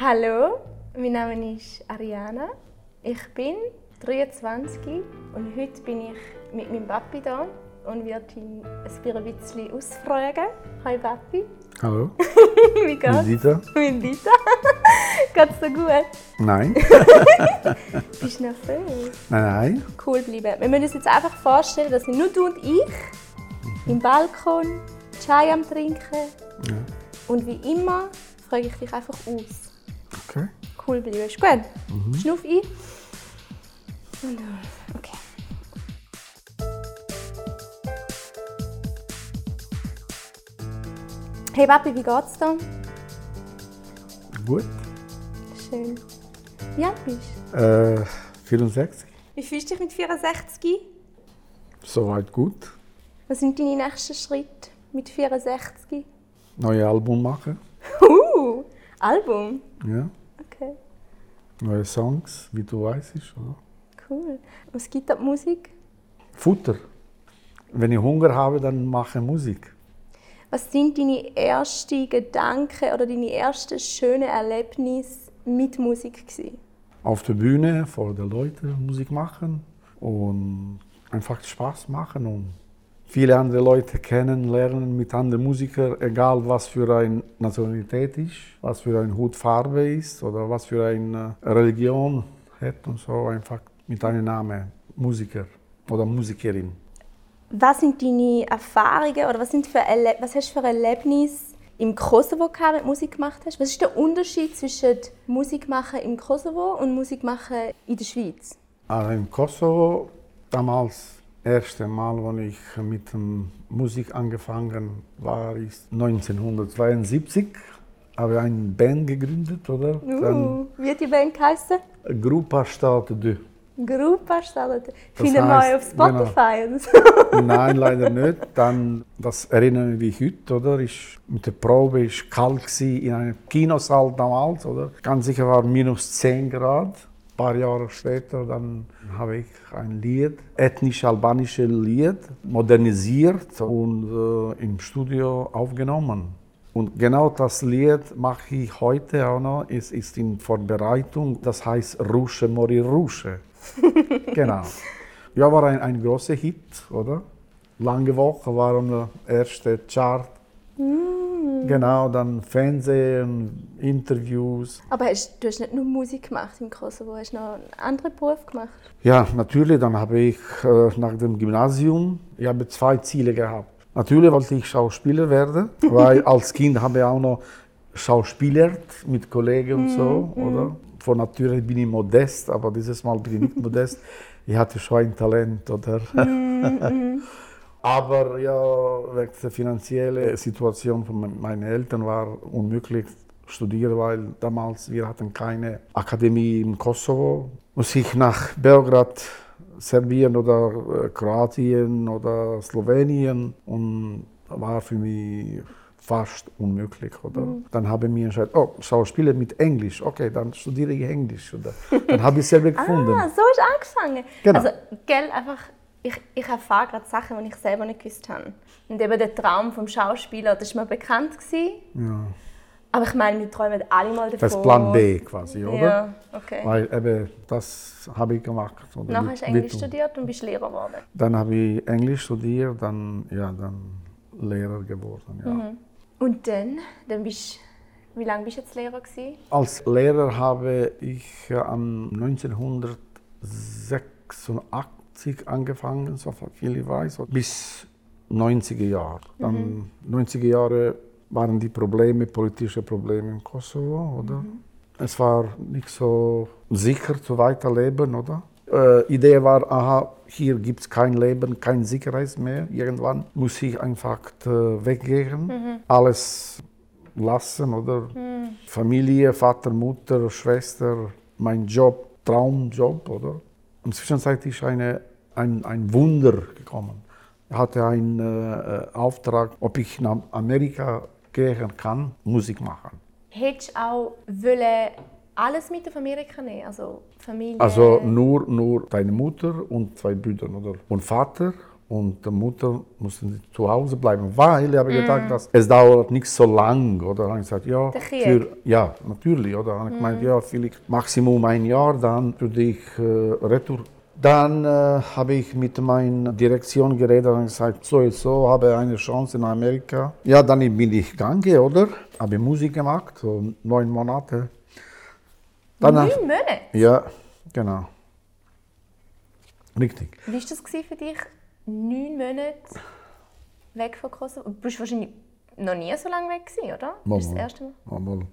Hallo, mein Name ist Ariana. Ich bin 23 und heute bin ich mit meinem Papi da und werde ihn ein bisschen ausfragen. Hi Papi. Hallo. Wie geht's? Mit Dieter? Mit. Geht's dir gut? Nein. Bist du nervös? Nein, nein. Cool bleiben. Wir müssen uns jetzt einfach vorstellen, dass nur du und ich im Balkon Chai am Trinken Ja. und wie immer frage ich dich einfach aus. Cool bleiben. Ist gut? Schnuff ein. Und. Okay. Hey Papi, wie geht's dir? Gut. Schön. Wie alt bist du? Äh, 64. Wie fühlst du dich mit 64? Soweit gut. Was sind deine nächsten Schritte mit 64? Neue Album machen. Uh, Album. Ja. Neue Songs, wie du weißt. Oder? cool. Was gibt da die Musik? Futter. Wenn ich Hunger habe, dann mache ich Musik. Was sind deine ersten Gedanken oder deine ersten schönen Erlebnisse mit Musik gewesen? Auf der Bühne vor den Leuten Musik machen und einfach Spaß machen und viele andere Leute kennenlernen mit anderen Musikern, egal was für eine Nationalität ist, was für eine Hutfarbe ist oder was für eine Religion hat und so einfach mit einem Namen Musiker oder Musikerin. Was sind deine Erfahrungen oder was, sind für was hast du für Erlebnisse im Kosovo gehabt, wenn du Musik gemacht hast? Was ist der Unterschied zwischen Musik machen im Kosovo und Musik machen in der Schweiz? Also im Kosovo, damals, erste Mal, als ich mit Musik angefangen war, ist 1972. Habe eine Band gegründet, oder? Dann Uh, wie hat die Band geheißen? Grupa Start 2. Gruppa Stallete. Das Finden wir heisst, auf Spotify so. Nein, leider nicht. Dann, das erinnere ich mich heute, oder? Ist, mit der Probe war kalt in einem Kinosaal damals, oder? Ganz sicher war minus 10 Grad. Ein paar Jahre später dann habe ich ein Lied, ethnisch-albanisches Lied, modernisiert und äh, im Studio aufgenommen. Und genau das Lied mache ich heute auch noch. Es ist in Vorbereitung. Das heißt Rusche Mori Rusche. genau. Ja, war ein, ein großer Hit, oder? Lange Woche waren der erste Chart. Genau, dann Fernsehen, Interviews. Aber hast, du hast nicht nur Musik gemacht im Kosovo, hast noch einen anderen Beruf gemacht. Ja, natürlich, dann habe ich äh, nach dem Gymnasium, ich habe zwei Ziele gehabt. Natürlich wollte ich Schauspieler werden, weil als Kind habe ich auch noch Schauspielert mit Kollegen und so, oder? Von Natur bin ich modest, aber dieses Mal bin ich nicht modest. Ich hatte schon ein Talent, oder? aber ja, wegen der finanziellen Situation von me- meinen Eltern war unmöglich studieren, weil damals wir hatten keine Akademie im Kosovo. Muss ich nach Belgrad, Serbien oder äh, Kroatien oder Slowenien und war für mich fast unmöglich, oder? Dann habe ich mir entschieden, oh, Schauspieler mit Englisch, okay, dann studiere ich Englisch, oder? Dann habe ich selber gefunden. Ah, so ist angefangen. Genau. Also, gell, einfach, ich, ich erfahre gerade Sachen, die ich selber nicht gewusst habe. Und eben der Traum vom Schauspieler, das war mir bekannt. Gewesen. Ja. Aber ich meine, wir träumen alle mal davon. Das ist Plan B quasi, oder? Ja, okay. Weil eben, das habe ich gemacht. Oder? Nachher hast du Englisch Widmung. studiert und bist Lehrer geworden. Dann habe ich Englisch studiert, dann, ja, dann Lehrer geworden. Ja. Mhm. Und dann, dann bist wie lange bist du jetzt Lehrer gewesen? Als Lehrer habe ich äh, am 1986 angefangen, so viel ich weiß, bis 90er Jahre. Dann 90er Jahre waren die Probleme, politische Probleme im Kosovo, oder? Es war nicht so sicher zu weiterleben, oder? Äh, Idee war, aha, hier gibt es kein Leben, kein Sicherheit mehr. Irgendwann muss ich einfach äh, weggehen, alles lassen, oder? Familie, Vater, Mutter, Schwester, mein Job, Traumjob, oder? Und zwischenzeitlich ist eine, ein, ein Wunder gekommen. Ich hatte einen äh, Auftrag, ob ich nach Amerika gehen kann, Musik machen. Hättest du auch wollen alles mit auf Amerika nehmen? Also Familie? Also nur, nur deine Mutter und zwei Brüder, oder? Und Vater Und die Mutter musste zu Hause bleiben, weil ich habe Mhm. gedacht, dass es dauert nicht so lang. Oder habe ich gesagt, ja, für, ja, natürlich. Oder habe ich gemeint, ja, vielleicht Maximum ein Jahr, dann würde ich äh, retour. Dann äh, habe ich mit meiner Direktion geredet und gesagt, so und so, habe eine Chance in Amerika. Ja, dann bin ich gegangen, oder? Habe Musik gemacht, so neun Monate. Danach, Neun Monate? ja, genau. Richtig. Wie war das für dich? Neun Monate weg von Kosovo? Du bist wahrscheinlich noch nie so lange weg gewesen, oder? Mal, Das mal. erste Mal. Einmal.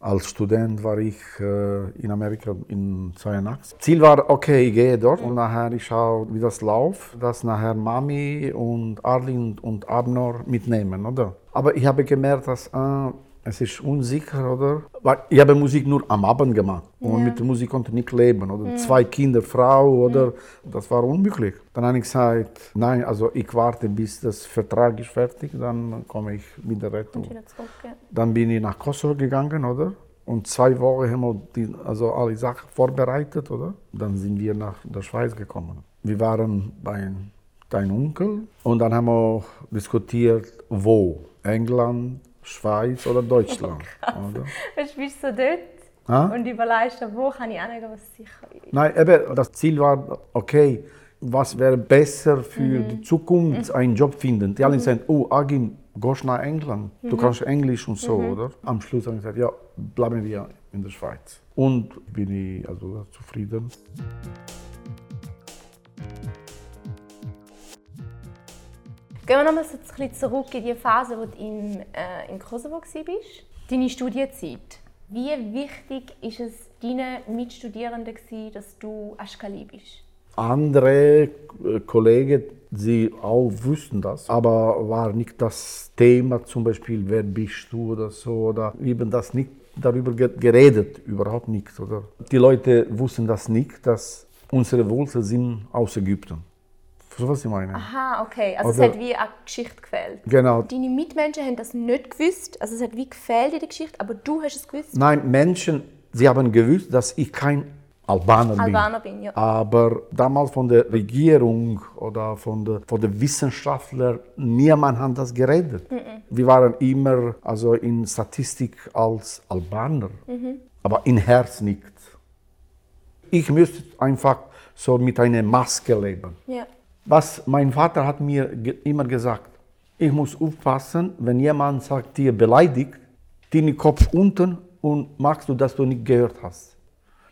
Als Student war ich äh, in Amerika in 82. Ziel war, okay, ich gehe dort und nachher ich schaue, wie das läuft, dass nachher Mami und Arlin und Abner mitnehmen, oder? Aber ich habe gemerkt, dass äh, es ist unsicher, oder? Weil ich habe Musik nur am Abend gemacht und mit der Musik konnte ich nicht leben, oder? Zwei Kinder, Frau, oder? Das war unmöglich. Dann habe ich gesagt, nein, also ich warte, bis das Vertrag ist fertig, dann komme ich retour. Und wieder zurück, ja. Dann bin ich nach Kosovo gegangen, oder? Und zwei Wochen haben wir die, also alle Sachen vorbereitet, oder? Dann sind wir nach der Schweiz gekommen. Wir waren bei deinem Onkel und dann haben wir diskutiert, wo? England, Schweiz oder Deutschland, oder? Weißt du, bist du so dort Ah? und überlegst, wo kann ich hingehen, was sicher ist. Nein, eben, das Ziel war, okay, was wäre besser für die Zukunft, einen Job finden. Die alle sagen, oh, Agim, gehst nach England, du kannst Englisch und so, oder? Am Schluss haben sie gesagt, ja, bleiben wir in der Schweiz. Und bin ich also zufrieden. Gehen wir nochmal so zurück in die Phase, wo du im, äh, im Kosovo warst. Deine Studienzeit. Wie wichtig ist es deinen Mitstudierenden, gewesen, dass du Aschkali bist? Andere äh, Kollegen, sie auch wussten das, aber war nicht das Thema, zum Beispiel, wer bist du oder so, oder haben das nicht darüber ge- geredet, überhaupt nicht, oder? Die Leute wussten das nicht, dass unsere Wurzeln sind aus Ägypten. Verstehst du, was ich meine? Aha, okay. Also Oder- es hat wie eine Geschichte gefehlt. Genau. Deine Mitmenschen haben das nicht gewusst. Also es hat wie gefehlt in der Geschichte, aber du hast es gewusst. Nein, Menschen, sie haben gewusst, dass ich kein Albaner bin. Albaner bin, ja. Aber damals von der Regierung oder von der, von der Wissenschaftler, niemand hat das geredet. Wir waren immer also in Statistik als Albaner, aber in Herz nicht. Ich müsste einfach so mit einer Maske leben. ja. Was mein Vater hat mir immer gesagt, ich muss aufpassen, wenn jemand sagt dir beleidigt, den Kopf unten und machst du, dass du nicht gehört hast.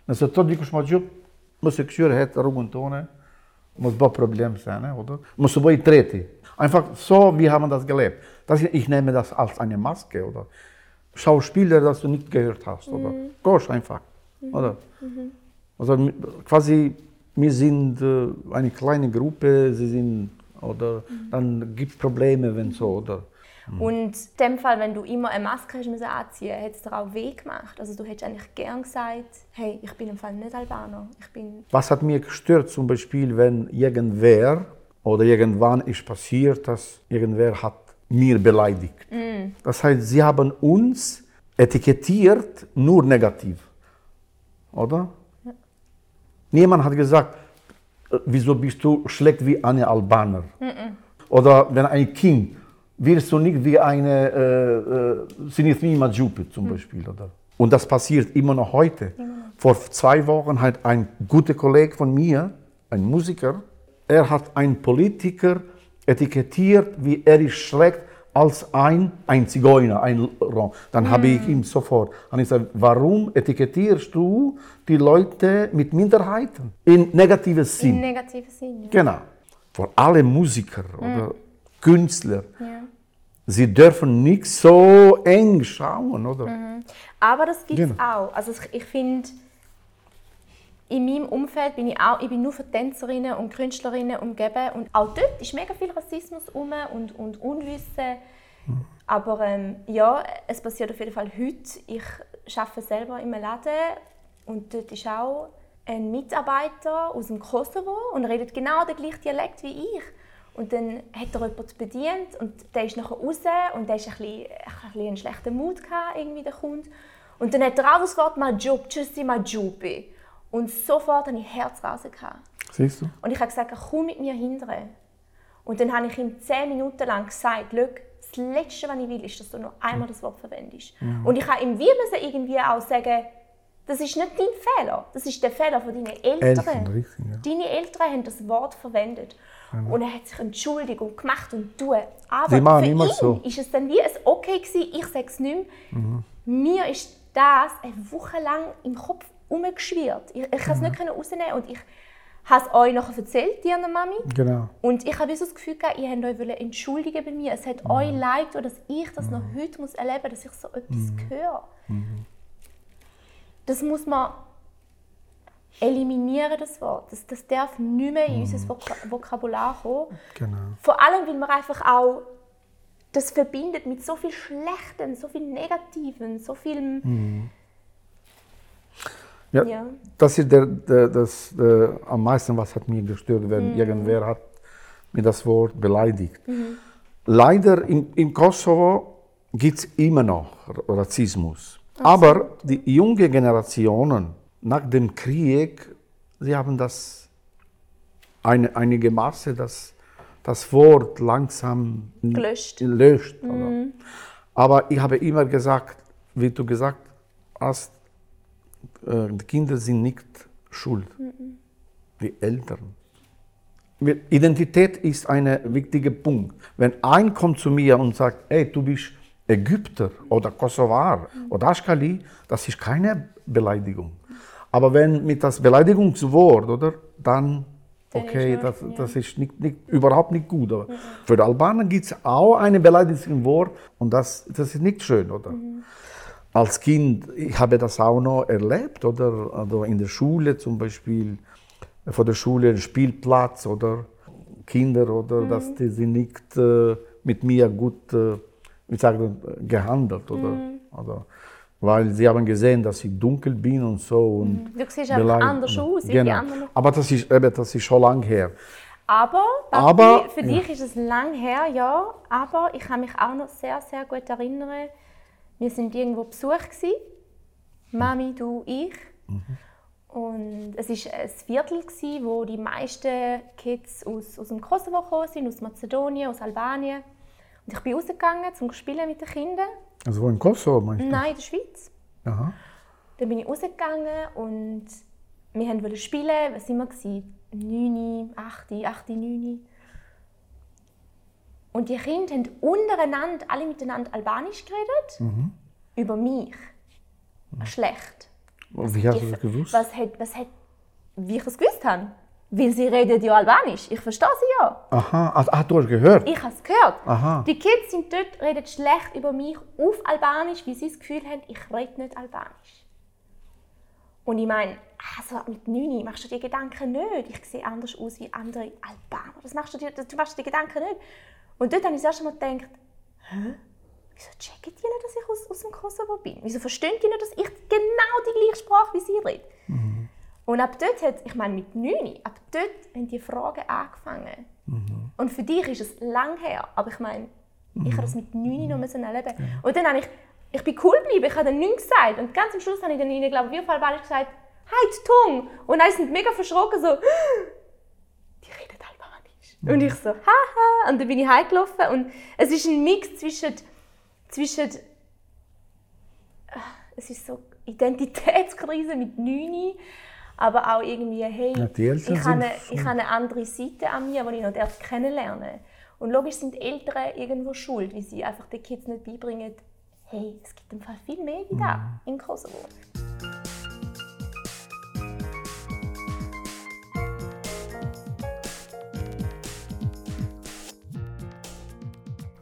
Also to dikush ma gjup, mos e këshyre het rrugën tone, mos bë problem sene, oder? Mos u bëj treti. Einfach so, wir haben das gelebt. Das, ich nehme das als eine Maske, oder? Schauspieler, das du nicht gehört hast, oder? Gosh einfach, oder? Also mi- quasi, wir sind äh, eine kleine Gruppe, sie sind, oder dann gibt es Probleme, wenn so, oder? Und in dem Fall, wenn du immer eine Maske hast müssen anziehen hat es dir auch weh gemacht. Also du hättest eigentlich gern gesagt, hey, ich bin im Fall nicht Albaner. Ich bin... Was hat mir gestört, zum Beispiel, wenn irgendwer oder irgendwann ist passiert, dass irgendwer hat mir beleidigt. Das heißt, sie haben uns etikettiert nur negativ, oder? Niemand hat gesagt, äh, wieso bist du schlecht wie eine Albaner? Oder wenn ein Kind, wirst du nicht wie eine äh, äh, Sinithmi Majupi zum Beispiel. Oder? Und das passiert immer noch heute. Vor zwei Wochen hat ein guter Kollege von mir, ein Musiker, er hat einen Politiker etikettiert, wie er ist schlecht als ein, ein Zigeuner, ein Rom. Dann habe ich ihm sofort und ich gesagt, warum etikettierst du die Leute mit Minderheiten in negatives Sinn? Im negativen Sinn. Ja. Genau. Vor allem Musiker oder Künstler. Ja. Sie dürfen nicht so eng schauen, oder? Aber das gibt es Genau. auch. Also ich finde, in meinem Umfeld bin ich auch, ich bin nur für Tänzerinnen und Künstlerinnen umgeben und auch dort ist mega viel Rassismus um und, und Unwissen. Aber ähm, ja, es passiert auf jeden Fall heute. Ich arbeite selber in einem Laden und dort ist auch ein Mitarbeiter aus dem Kosovo und redet genau den gleichen Dialekt wie ich. Und dann hat er jemanden bedient und der ist nachher raus und der ist ein bisschen, ein bisschen einen schlechten Mut irgendwie der Kunde. Und dann hat er auch das Wort «Majub», «Tschüssi Majubi». Und sofort hatte ich Herzrasen. Siehst du? Und ich habe gesagt, komm mit mir hindern. Und dann habe ich ihm zehn Minuten lang gesagt, das Letzte, was ich will, ist, dass du noch einmal das Wort verwendest. Mhm. Und ich habe ihm wie müssen irgendwie auch sagen, das ist nicht dein Fehler, das ist der Fehler von deinen Eltern. Eltern richtig, ja. Deine Eltern haben das Wort verwendet. Mhm. Und er hat sich Entschuldigung gemacht und tun. Aber Sie für immer ihn so. ist es dann wie ein Okay gewesen, ich sage es nicht mehr. Mhm. Mir ist das eine Woche lang im Kopf umgeschwirrt. Ich, ich kann es mhm. nicht rausnehmen und ich habe es euch nachher erzählt, dir Mami. Genau. Und ich habe so das Gefühl gehabt, ihr habt euch entschuldigen bei mir. Es hat mhm. euch leid, dass ich das noch mhm. heute muss erleben muss, dass ich so etwas mhm. höre. Mhm. Das muss man eliminieren, das Wort. Das, das darf nicht mehr in unser Vokabular kommen. Genau. Vor allem, weil man einfach auch das verbindet mit so viel Schlechten, so viel Negativen, so viel... Ja, ja, das ist der, der, das der, am meisten, was hat mir gestört, wenn mhm. irgendwer hat mir das Wort beleidigt. Mhm. Leider in, in Kosovo gibt es immer noch Rassismus. Ach Aber die jungen Generationen nach dem Krieg, sie haben das eine, einige Maße das, das Wort langsam gelöscht. gelöscht mhm. Aber ich habe immer gesagt, wie du gesagt hast, äh, die Kinder sind nicht schuld, mhm. die Eltern. Identität ist ein wichtiger Punkt. Wenn ein kommt zu mir und sagt, hey, du bist Ägypter oder Kosovar mhm. oder Aschkali, das ist keine Beleidigung. Aber wenn mit das Beleidigungswort, oder, dann, okay, das, das ist nicht, nicht, überhaupt nicht gut. Aber mhm. Für die Albaner gibt es auch ein Beleidigungswort und das, das ist nicht schön, oder? Mhm. Als Kind, ich habe das auch noch erlebt, oder? Also in der Schule zum Beispiel, vor der Schule Spielplatz oder Kinder, oder, mhm. dass die sind nicht äh, mit mir gut, äh, wie sage, gehandelt, oder? Mhm. Also, weil sie haben gesehen, dass ich dunkel bin und so. Und mhm. du siehst einfach anders aus. Genau. Aber das ist, eben, das ist schon lang her. Aber, aber für dich ja. ist es lang her, ja. Aber ich kann mich auch noch sehr, sehr gut erinnern. Wir sind irgendwo Besuch gewesen. Mami, du, ich. Mhm. Und es war ein Viertel, gewesen, wo die meisten Kids aus, aus dem Kosovo gekommen sind, aus Mazedonien, aus Albanien. Und ich bin rausgegangen, um zu spielen mit den Kindern. Also wo in Kosovo meinst du? Nein, in der Schweiz. Aha. Dann bin ich rausgegangen und wir wollten spielen. Was waren wir? 9, 8, 8, 9. Und die Kinder haben untereinander, alle miteinander Albanisch geredet. Mhm. Über mich. Mhm. Schlecht. Und wie hast du das gewusst? Was hat, was hat, wie ich es gewusst habe? Weil sie reden ja Albanisch. Ich verstehe sie ja. Aha, also, ah, du hast gehört? Ich habe es gehört. Aha. Die Kids sind dort, reden schlecht über mich auf Albanisch, weil sie das Gefühl haben, ich rede nicht Albanisch. Und ich meine, also mit 9 machst du dir Gedanken nicht. Ich sehe anders aus wie andere Albaner. Das machst du, dir, du machst dir Gedanken nicht. Und dort habe ich das erste Mal gedacht, hä? Wieso checken die nicht, dass ich aus, aus dem Kosovo bin? Wieso verstehen die nicht, dass ich genau die gleiche Sprache wie sie rede? Mhm. Und ab dort hat, ich meine mit 9, ab dort haben die Fragen angefangen. Mhm. Und für dich ist es lang her, aber ich meine, mhm. ich habe das mit 9 noch müssen erleben. Ja. Und dann habe ich, ich bin cool geblieben, ich habe dann nichts gesagt. Und ganz am Schluss habe ich dann ihnen, glaube ich, wie auf Albanisch gesagt, halt Tung! Und dann sind mega verschrocken, so. Mhm. Und ich so, haha! Und dann bin ich heimgelaufen und es ist ein Mix zwischen, zwischen ah, es ist so Identitätskrise mit 9 aber auch irgendwie, hey, ich, habe eine, ich habe eine andere Seite an mir, die ich noch kennenlernen darf. Und logisch sind die Eltern irgendwo schuld, weil sie einfach den Kids nicht beibringen, hey, es gibt im Fall viel mehr wie da mhm. in Kosovo.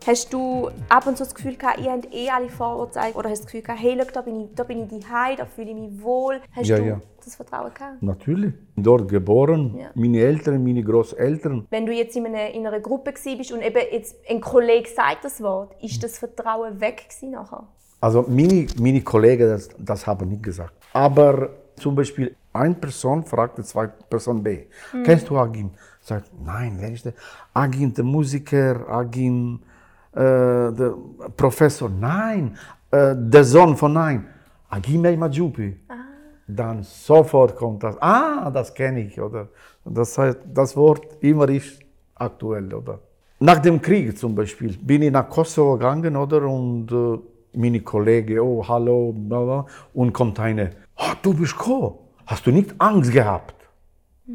Hast du ab und zu das Gefühl gehabt, ihr habt eh alle Vorurteile? Oder hast du das Gefühl gehabt, hey, look, da bin ich, da bin ich daheim, da fühle ich mich wohl? Hast ja, du ja. das Vertrauen gehabt? Natürlich. Dort geboren, ja. meine Eltern, meine Großeltern. Wenn du jetzt in einer, in einer Gruppe bist und eben jetzt ein Kollege sagt das Wort, ist das Vertrauen weg nachher? Also meine, meine Kollegen, das, das haben nicht gesagt. Aber zum Beispiel eine Person fragte zwei Person B, hm. kennst du Agim? Sagt, nein, wer ist der? Agim, der Musiker, Agim, der Professor, nein, äh, der Sohn von nein, Agimei Majupi. Ah. Dann sofort kommt das, ah, das kenne ich, oder? Das heißt, das Wort immer ist aktuell, oder? nach dem Krieg zum Beispiel bin ich nach Kosovo gegangen, oder? Und äh, meine Kollegen, oh, hallo, bla, bla, und kommt eine, oh, du bist Ko, hast du nicht Angst gehabt?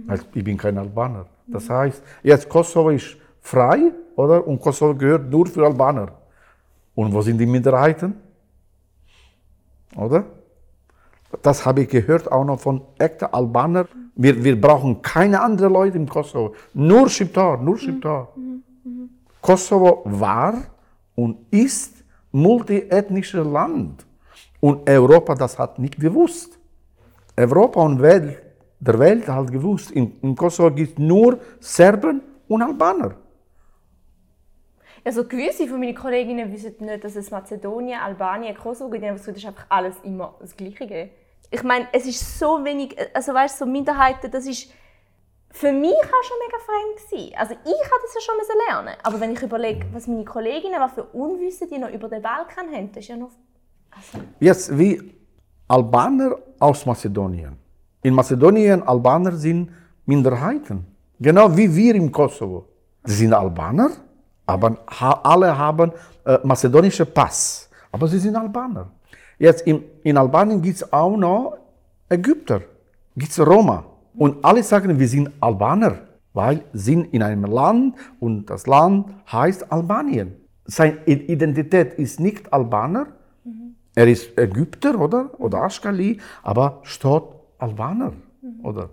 Also, ich bin kein Albaner. Das heißt, jetzt Kosovo ist frei, oder? Und Kosovo gehört nur für Albaner. Und wo sind die Minderheiten? Oder? Das habe ich gehört auch noch von echten Albanern. Wir, wir brauchen keine anderen Leute im Kosovo. Nur Schiptar, nur Schiptar. Kosovo war und ist multiethnisches Land. Und Europa das hat nicht gewusst. Europa und Welt, der Welt hat gewusst, in, in Kosovo gibt es nur Serben und Albaner. Also gewisse von meinen Kolleginnen wissen nicht, dass es Mazedonien, Albanien, Kosovo gibt. Das ist einfach alles immer das Gleiche. Ich meine, es ist so wenig, also weißt so Minderheiten, das ist für mich auch schon mega fremd gewesen. Also ich hatte das ja schon lernen aber wenn ich überlege, was meine Kolleginnen, was für Unwissen die noch über den Balkan haben, das ist ja noch... Also. Jetzt, wie Albaner aus Mazedonien. In Mazedonien, Albaner sind Minderheiten. Genau wie wir im Kosovo. Sie sind Albaner, aber alle haben äh, mazedonischen Pass. Aber sie sind Albaner. Jetzt in, in Albanien gibt es auch noch Ägypter, gibt es Roma. Und alle sagen, wir sind Albaner, weil sie sind in einem Land und das Land heißt Albanien. Seine Identität ist nicht Albaner, mhm. er ist Ägypter oder, oder Aschkali, aber steht Albaner. Mhm. Oder?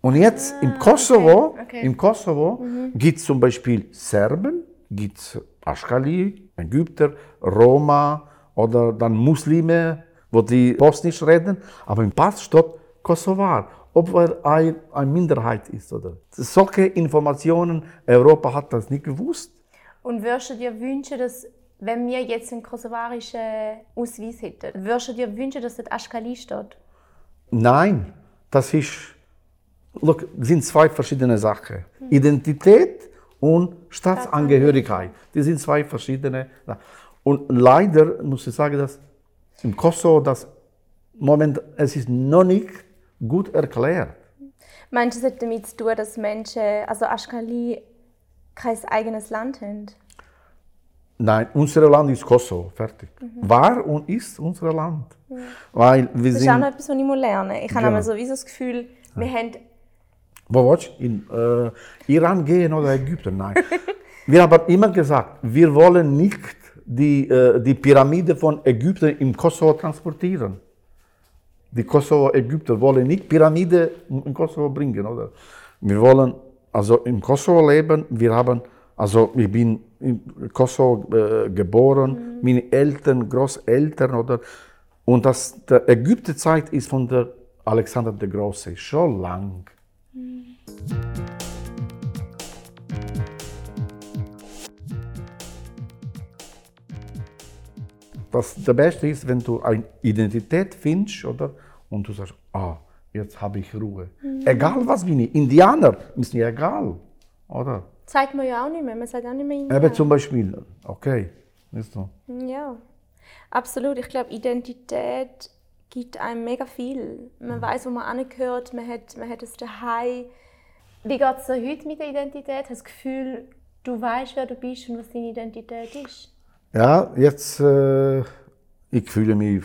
Und jetzt ah, im Kosovo, okay, okay. Im Kosovo mhm. gibt es zum Beispiel Serben, gibt es Aschkali, Ägypter, Roma oder dann Muslime, wo die Bosnisch reden, aber im Pass steht Kosovar, ob er ein, eine Minderheit ist. Oder. Solche Informationen, Europa hat das nicht gewusst. Und würdest du dir wünschen, dass, wenn wir jetzt einen kosovarischen Ausweis hätten, würdest du dir wünschen, dass das Aschkali steht? Nein, das ist, look, sind zwei verschiedene Sachen. Hm. Identität und Staatsangehörigkeit. Die sind zwei verschiedene. Und leider muss ich sagen, dass im Kosovo das Moment, es ist noch nicht gut erklärt. Meinst du, es hat damit zu tun, dass Menschen, also Aschkali, kein eigenes Land haben? Nein, unser Land ist Kosovo, fertig. Mhm. War und ist unser Land. Mhm. Weil wir das ist auch noch etwas, was ich lernen muss. Ich genau. habe sowieso das Gefühl, wir ja. haben du? In äh, Iran gehen oder Ägypten? Nein. wir haben immer gesagt, wir wollen nicht die, äh, die Pyramide von Ägypten im Kosovo transportieren. Die Kosovo-Ägypter wollen nicht Pyramide in Kosovo bringen, oder? Wir wollen also im Kosovo leben. Wir haben, also ich bin in Kosovo äh, geboren, mhm. meine Eltern, Großeltern, oder? Und das, die Ägypterzeit ist von der Alexander der Große, schon lang. Das, der Beste ist, wenn du eine Identität findest, oder? Und du sagst, ah, jetzt habe ich Ruhe. Mhm. Egal was bin ich, Indianer ist mir egal, oder? Zeigt man ja auch nicht mehr, man sagt auch nicht mehr Indianer. Eben zum Beispiel, okay, weißt du? Ja, absolut. Ich glaube, Identität gibt einem mega viel. Man mhm. weiß, wo man angehört, man hat, man hat es daheim wie geht es dir heute mit der Identität? Hast du das Gefühl, du weißt, wer du bist und was deine Identität ist? Ja, jetzt äh, ich fühle mich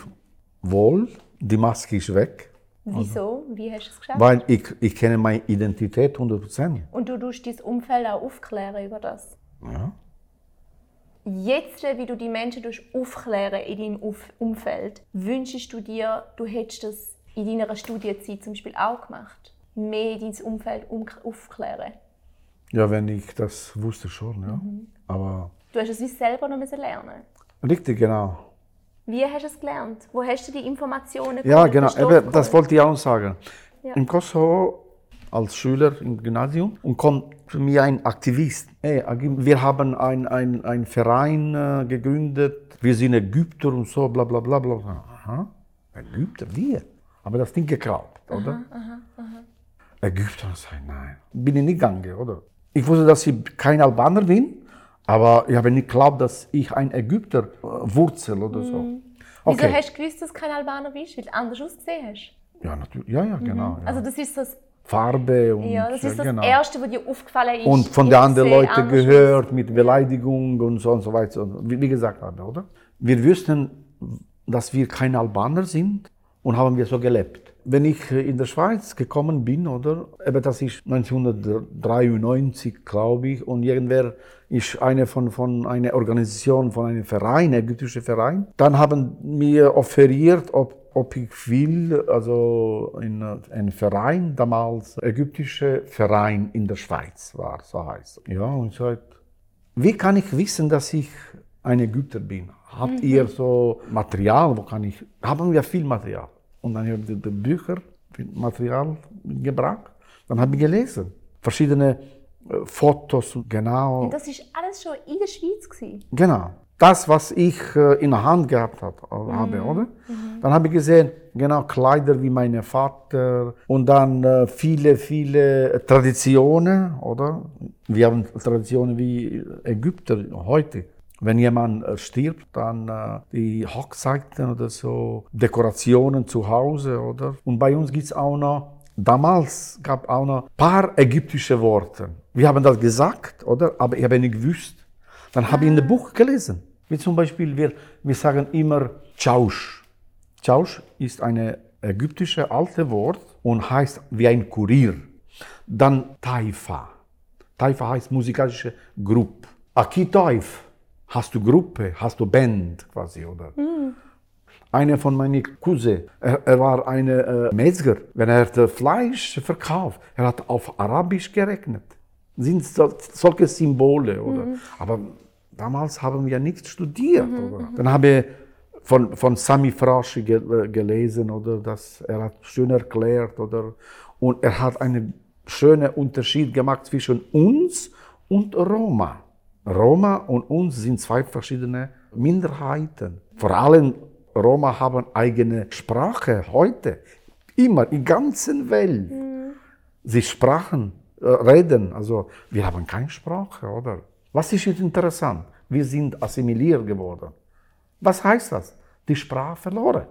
wohl. Die Maske ist weg. Wieso? Wie hast du es geschafft? Weil ich, ich kenne meine Identität 100%. Und du tust dein Umfeld auch aufklären über das? Ja. Jetzt, wie du die Menschen aufklären in deinem Umfeld, wünschst du dir, du hättest das in deiner Studienzeit zum Beispiel auch gemacht? mehr dein Umfeld aufklären? Ja, wenn ich das wusste schon, ja. Mhm. Aber du hast es wie selber noch lernen Richtig, genau. Wie hast du es gelernt? Wo hast du die Informationen Ja, genau. Eben, das wollte ich auch sagen. Ja. Im Kosovo als Schüler im Gymnasium und kommt zu mir ein Aktivist. Hey, wir haben einen ein Verein äh, gegründet, wir sind Ägypter und so, bla bla bla bla. Aha, Ägypter, wir? Aber das Ding geklaut, oder? Aha, aha, aha. Ägypter sein, nein. Bin ich nicht gegangen, oder? Ich wusste, dass ich kein Albaner bin, aber ich habe nicht geglaubt, dass ich ein Ägypter äh, Wurzel oder so. Mhm. Okay. Wieso hast du gewusst, dass du kein Albaner bist? Weil du anders ausgesehen hast? Ja, natürlich. Ja, ja, genau. Mhm. Ja. Also das ist das Farbe. Und, Ja, das ist das genau. Erste, was dir aufgefallen ist. Und von den anderen Leuten gehört mit Beleidigung und so und so weiter. Wie, wie gesagt habe, oder? Wir wüssten, dass wir keine Albaner sind und haben wir so gelebt. Wenn ich in der Schweiz gekommen bin, oder? Eben das ist 1993, glaube ich, und irgendwer ist eine von, von einer Organisation, von einem Verein, ägyptischer Verein. Dann haben mir offeriert, ob, ob ich will, also in äh, ein Verein, damals ägyptischer Verein in der Schweiz war, so heißt. Ja, und ich sagte, wie kann ich wissen, dass ich ein Ägypter bin? Habt ihr so Material, wo kann ich, haben wir viel Material. Und dann habe ich die Bücher, Material gebracht. Dann habe ich gelesen. Verschiedene äh, Fotos, genau. Und das war alles schon in der Schweiz. Gewesen. Genau. Das, was ich äh, in der Hand gehabt hab, äh, habe, oder? Dann habe ich gesehen, genau, Kleider wie mein Vater und dann äh, viele, viele Traditionen, oder? Wir haben Traditionen wie Ägypter heute. Wenn jemand stirbt, dann die Hochzeiten oder so, Dekorationen zu Hause, oder? Und bei uns gibt es auch noch, damals gab auch noch ein paar ägyptische Worte. Wir haben das gesagt, oder? Aber ich habe nicht gewusst. Dann habe ich in dem Buch gelesen. Wie zum Beispiel, wir, wir sagen immer Tschausch. Tschausch ist ein ägyptisches alte Wort und heißt wie ein Kurier. Dann Taifa. Taifa heißt musikalische Gruppe. Akitaif hast du Gruppe, hast du Band quasi, oder? Einer von meinen Cousins, er, er war ein äh, Metzger. Wenn er das Fleisch verkauft, er hat auf Arabisch gerechnet. Sind so, solche Symbole, oder? Aber damals haben wir nichts studiert, oder? Dann habe ich von, von Sami Fraschi ge, äh, gelesen, oder? Das, er hat schön erklärt, oder? Und er hat einen schönen Unterschied gemacht zwischen uns und Roma. Roma und uns sind zwei verschiedene Minderheiten. Vor allem Roma haben eigene Sprache heute. Immer, in der ganzen Welt. Sie sprachen, äh, reden. Also wir haben keine Sprache, oder? Was ist jetzt interessant? Wir sind assimiliert geworden. Was heißt das? Die Sprache verloren.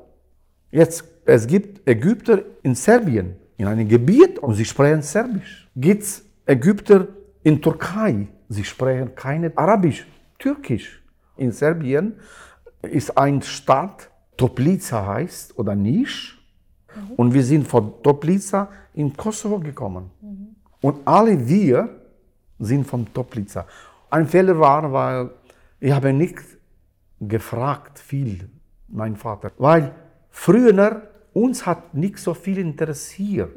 Jetzt, es gibt Ägypter in Serbien, in einem Gebiet, und sie sprechen Serbisch. Gibt es Ägypter in Türkei, sie sprechen keine Arabisch, Türkisch. In Serbien ist eine Stadt, Toplica heißt, oder Nisch, und wir sind von Toplica in Kosovo gekommen. Und alle wir sind von Toplica. Ein Fehler war, weil ich habe nicht gefragt viel, mein Vater, weil früher uns hat nicht so viel interessiert.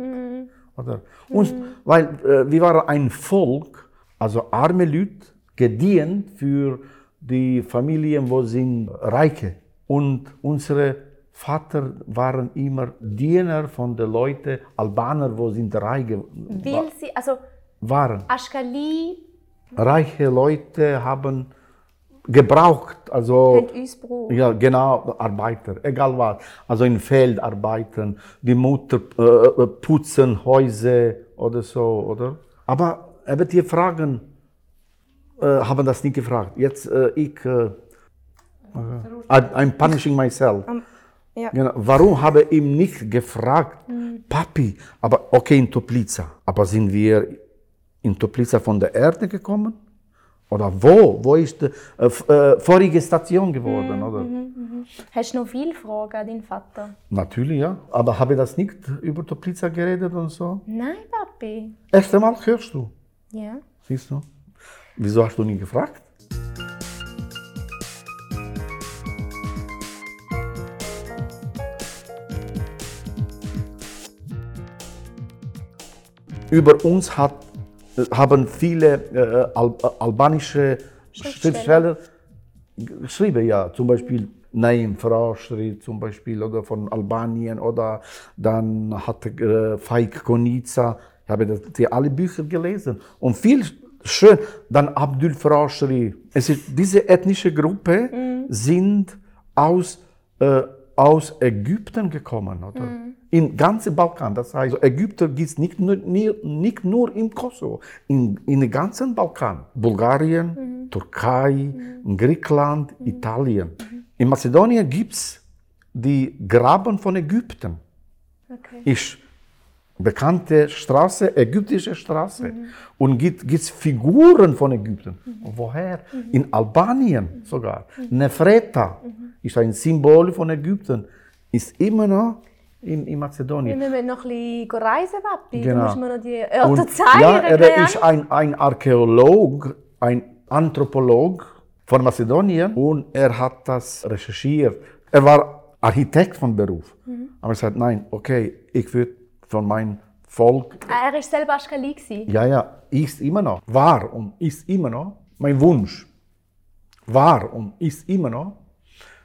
Oder? Uns, Weil äh, wir waren ein Volk, also arme Leute, gedient für die Familien, wo sind Reiche. Und unsere Vater waren immer Diener von den Leuten, Albaner, wo sind Reiche Weil sie, also waren. Aschkali Reiche Leute haben gebraucht, also ja, genau, Arbeiter, egal was. Also im Feld arbeiten, die Mutter äh, äh, putzen Häuser oder so, oder? Aber eben die Fragen äh, haben das nicht gefragt. Jetzt äh, ich, äh, I- I'm punishing myself. ja. Genau. Warum habe ich ihm nicht gefragt, Papi, aber okay in Toplica, aber sind wir in Toplica von der Erde gekommen? Oder wo? Wo ist die äh, äh, vorige Station geworden? Oder? Hast du noch viele Fragen an deinen Vater? Natürlich, ja. Aber habe ich das nicht über Toplica geredet und so? Nein, Papi. Erst einmal hörst du, Ja. siehst du? Wieso hast du nie gefragt? Über uns hat, haben viele äh, Al albanische Schriftsteller geschrieben, ja, zum Beispiel Naim Frashri zum Beispiel oder von Albanien oder dann hat äh, Faik Konica, ich habe das, die alle Bücher gelesen und viel schön. Dann Abdul Frashri. Es ist, diese ethnische Gruppe sind aus, äh, aus Ägypten gekommen, oder? Im ganzen Balkan. Das heißt, Ägypter gibt es nicht nicht nur im Kosovo, in, den ganzen Balkan. Bulgarien, Türkei, Griechenland, Italien. In Mazedonien gibt es die Graben von Ägypten. Okay. Ist bekannte Straße, ägyptische Straße. Mhm. Und gibt es Figuren von Ägypten. Mhm. Woher? Mhm. In Albanien sogar. Nefreta ist ein Symbol von Ägypten. Ist immer noch in, in Mazedonien. Wir müssen noch ein bisschen reisen, Papi. Genau. Du musst mir noch die Orte zeigen. Ja, er ist ein, ein Archäolog, ein Anthropolog von Mazedonien und er hat das recherchiert. Er war Architekt von Beruf. Mhm. Aber er sagt, nein, okay, ich würde von meinem Volk. Ah, er war selber Aschkali. Ja, ja, ist immer noch. War und ist immer noch mein Wunsch. War und ist immer noch.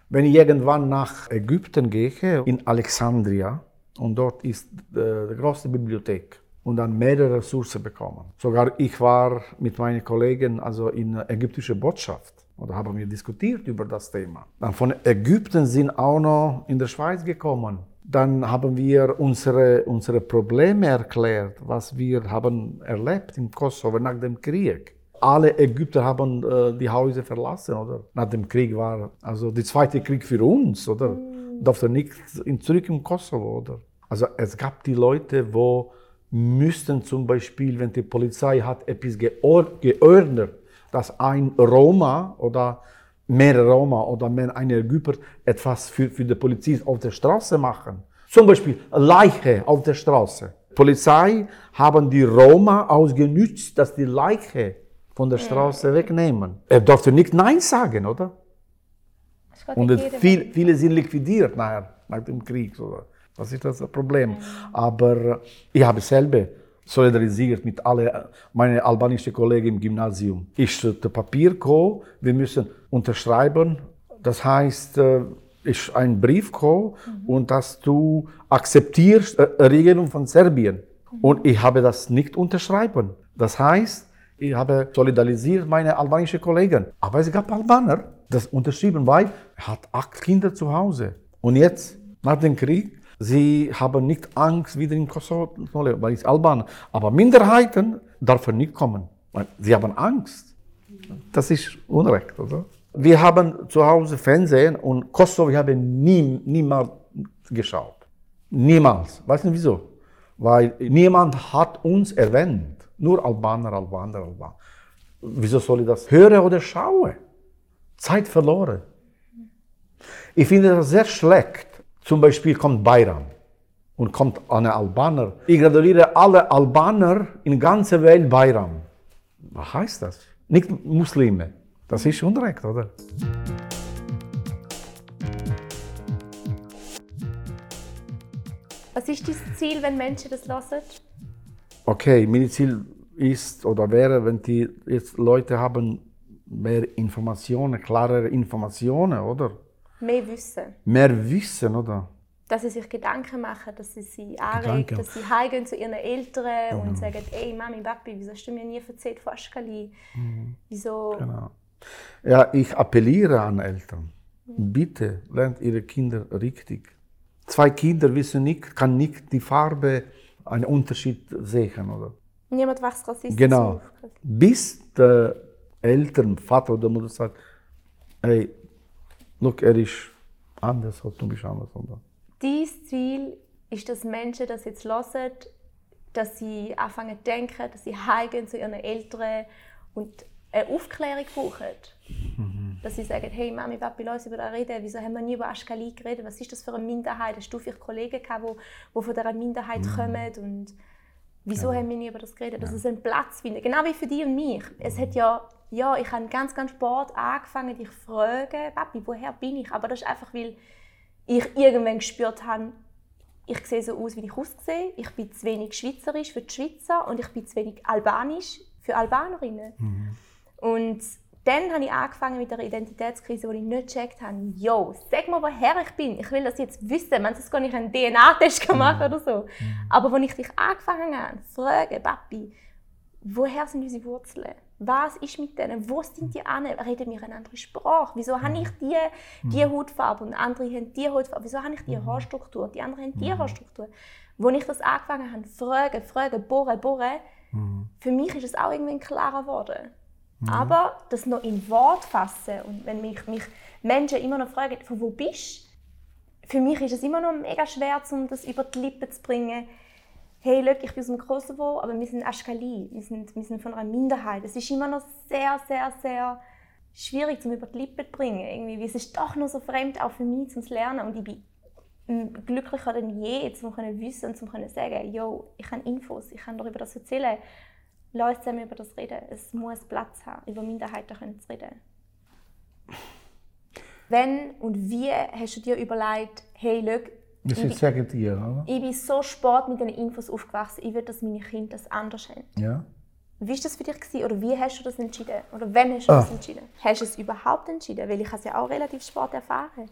Wenn ich irgendwann nach Ägypten gehe, in Alexandria, und dort ist äh, die große Bibliothek und dann mehrere Ressourcen bekommen. Sogar ich war mit meinen Kollegen also in der ägyptischen Botschaft oder haben wir diskutiert über das Thema. Dann von Ägypten sind auch noch in der Schweiz gekommen dann haben wir unsere, unsere Probleme erklärt, was wir haben erlebt im Kosovo nach dem Krieg. Alle Ägypter haben äh, die Häuser verlassen, oder? Nach dem Krieg war also der zweite Krieg für uns, oder? Mhm. Durfte nicht in, zurück im Kosovo, oder? Also es gab die Leute, wo müssten zum Beispiel, wenn die Polizei hat etwas geordnet, dass ein Roma oder mehr Roma oder mehr eine Ägypter etwas für, für die Polizei auf der Straße machen. Zum Beispiel Leiche auf der Straße. Polizei haben die Roma ausgenützt, dass die Leiche von der Straße wegnehmen. Er durfte nicht Nein sagen, oder? Und viel, viele sind liquidiert nachher, nach dem Krieg. Oder? Das ist das Problem. Aber ich habe selber solidarisiert mit allen meinen albanischen Kollegen im Gymnasium. Ich das Papier gekommen, wir müssen unterschreiben. Das heißt, äh, ist ein Brief gekommen mhm. und dass du akzeptierst äh, Regelung von Serbien. Mhm. Und ich habe das nicht unterschreiben. Das heißt, ich habe solidarisiert meine albanischen Kollegen. Aber es gab Albaner, das unterschrieben, weil er hat acht Kinder zu Hause. Und jetzt, nach dem Krieg, Sie haben nicht Angst, wieder in Kosovo weil es Albaner. Aber Minderheiten dürfen nicht kommen. Sie haben Angst. Das ist Unrecht, oder? Wir haben zu Hause Fernsehen und Kosovo, wir haben nie, niemals geschaut. Niemals. Weißt du wieso? Weil niemand hat uns erwähnt. Nur Albaner, Albaner, Albaner. Wieso soll ich das hören oder schauen? Zeit verloren. Ich finde das sehr schlecht, zum Beispiel kommt Bayram und kommt eine Albaner. Ich gratuliere alle Albaner in ganzer Welt Bayram. Was heißt das? Nicht Muslime. Das ist Unrecht, oder? Was ist das Ziel, wenn Menschen das hören? Okay, mein Ziel ist oder wäre, wenn die jetzt Leute haben mehr Informationen, klarere Informationen, oder? Mehr Wissen. Mehr Wissen, oder? Dass sie sich Gedanken machen, dass sie sie anregen, dass sie heimgehen zu ihren Eltern mhm. und sagen, ey Mami, Papi, wieso hast du mir nie erzählt von Aschkali? Mhm. Wieso? Genau. Ja, ich appelliere an Eltern. Mhm. Bitte lernt ihre Kinder richtig. Zwei Kinder wissen nicht, kann nicht die Farbe einen Unterschied sehen, oder? Niemand wächst rassistisch Genau. Bis der Eltern, Vater oder Mutter sagt, ey, look, er ist anders oder du bist anders. Dein Ziel ist, dass Menschen das jetzt hören, dass sie anfangen zu denken, dass sie heimgehen zu ihren Eltern und eine Aufklärung brauchen. Mhm. Dass sie sagen, hey Mami, Papi, lass uns über das reden. Wieso haben wir nie über Aschkali geredet? Was ist das für eine Minderheit? Hast du vielleicht Kollegen gehabt, die, die von dieser Minderheit mhm. kommen? Und wieso ja. haben wir nie über das geredet? Dass ja. es einen Platz findet. Genau wie für dich und mich. Es hat ja ja, ich habe ganz, ganz spät angefangen, dich zu fragen, Papi, woher bin ich? Aber das ist einfach, weil ich irgendwann gespürt habe, ich sehe so aus, wie ich aussehe. Ich bin zu wenig schweizerisch für die Schweizer und ich bin zu wenig albanisch für Albanerinnen. Mhm. Und dann habe ich angefangen mit der Identitätskrise, wo ich nicht gecheckt habe, yo, sag mir, woher ich bin. Ich will das jetzt wissen. Man kann gar nicht einen DNA-Test machen oder so. Mhm. Aber als ich dich angefangen habe, fragen, Papi, woher sind unsere Wurzeln? Was ist mit denen? Wo sind die an? Reden wir eine andere Sprache? Wieso habe ich die, die mhm. Hautfarbe und andere haben die Hautfarbe? Wieso habe ich die mhm. Haarstruktur und die anderen haben die mhm. Haarstruktur? Als ich das angefangen habe, fragen, fragen, bohren, bohren, für mich ist es auch irgendwann klarer geworden. Aber das noch in Wort fassen und wenn mich, mich Menschen immer noch fragen, von wo bist du? Für mich ist es immer noch mega schwer, um das über die Lippen zu bringen hey, look, ich bin aus dem Kosovo, aber wir sind Aschkali, wir sind, wir sind von einer Minderheit. Es ist immer noch sehr, sehr, sehr schwierig zum über die Lippen zu bringen. Irgendwie. Es ist doch noch so fremd, auch für mich, zum Lernen. Und ich bin glücklicher denn je, um zu wissen und zu sagen, yo, ich habe Infos, ich kann darüber das erzählen. Uns zusammen über das reden. Es muss Platz haben, über Minderheiten zu reden. Wenn und wie hast du dir überlegt, hey, schau, das ist sehr dir, oder? Ich bin so spät mit diesen Infos aufgewachsen. Ich will, dass meine Kinder das anders haben. Ja. Wie war das für dich? Gewesen? Oder wie hast du das entschieden? Oder wann hast du ah. das entschieden? Hast du es überhaupt entschieden? Weil ich es ja auch relativ spät erfahren.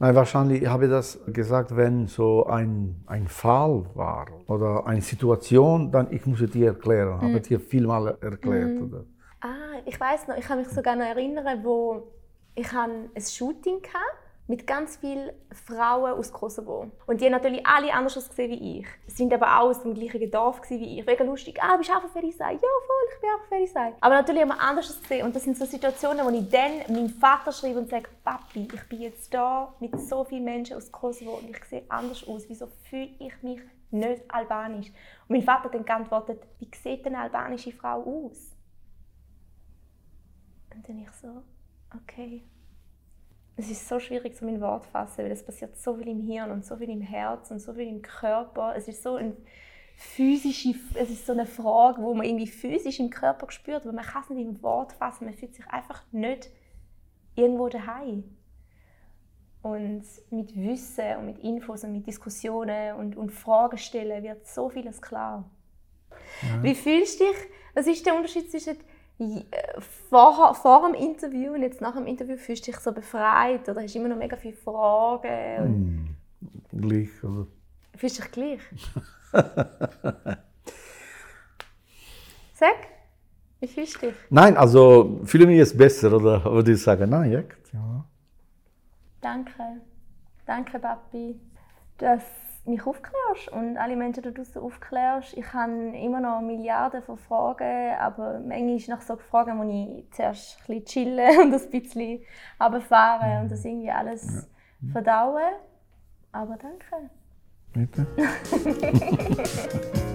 Nein, wahrscheinlich habe ich das gesagt, wenn so ein, ein Fall war oder eine Situation, dann ich muss dir erklären. Mhm. Habe dir vielmal erklärt. Mhm. Oder? Ah, ich weiß noch, ich kann mich sogar noch erinnern, wo ich ein Shooting hatte mit ganz vielen Frauen aus Kosovo. Und die haben natürlich alle anders ausgesehen wie ich. Sie sind aber auch aus dem gleichen Dorf wie ich. Mega lustig. Ah, bist du auch von Ferisei? Ja, voll, ich bin auch von Ferisei. Aber natürlich haben wir anders ausgesehen. Und das sind so Situationen, wo ich dann meinem Vater schreibe und sage, Papi, ich bin jetzt da mit so vielen Menschen aus Kosovo und ich sehe anders aus. Wieso fühle ich mich nicht albanisch? Und mein Vater dann geantwortet, wie sieht eine albanische Frau aus? Und dann ich so, okay es ist so schwierig, so in Wort zu fassen, weil es passiert so viel im Hirn und so viel im Herz und so viel im Körper. Es ist so ein physische, es ist so eine Frage, wo man irgendwie physisch im Körper spürt, aber man kann es nicht in Wort fassen. Man fühlt sich einfach nicht irgendwo daheim. Und mit Wissen und mit Infos und mit Diskussionen und, und Fragen stellen wird so vieles klar. Ja. Wie fühlst du dich? Was ist der Unterschied zwischen vor, vor dem Interview und jetzt nach dem Interview fühlst du dich so befreit oder hast du immer noch mega viele Fragen? Mm, gleich, oder? Fühlst du dich gleich? Sag, wie fühlst du dich? Nein, also fühle mich jetzt besser, oder würde ich sagen, nein, echt, ja. Danke, danke Papi, dass mich aufklärst und alle Menschen da draußen aufklärst. Ich habe immer noch Milliarden von Fragen, aber manchmal nach so Fragen, wo ich zuerst ein bisschen chillen und ein bisschen runterfahren und das irgendwie alles ja. verdauen. Aber danke. Bitte.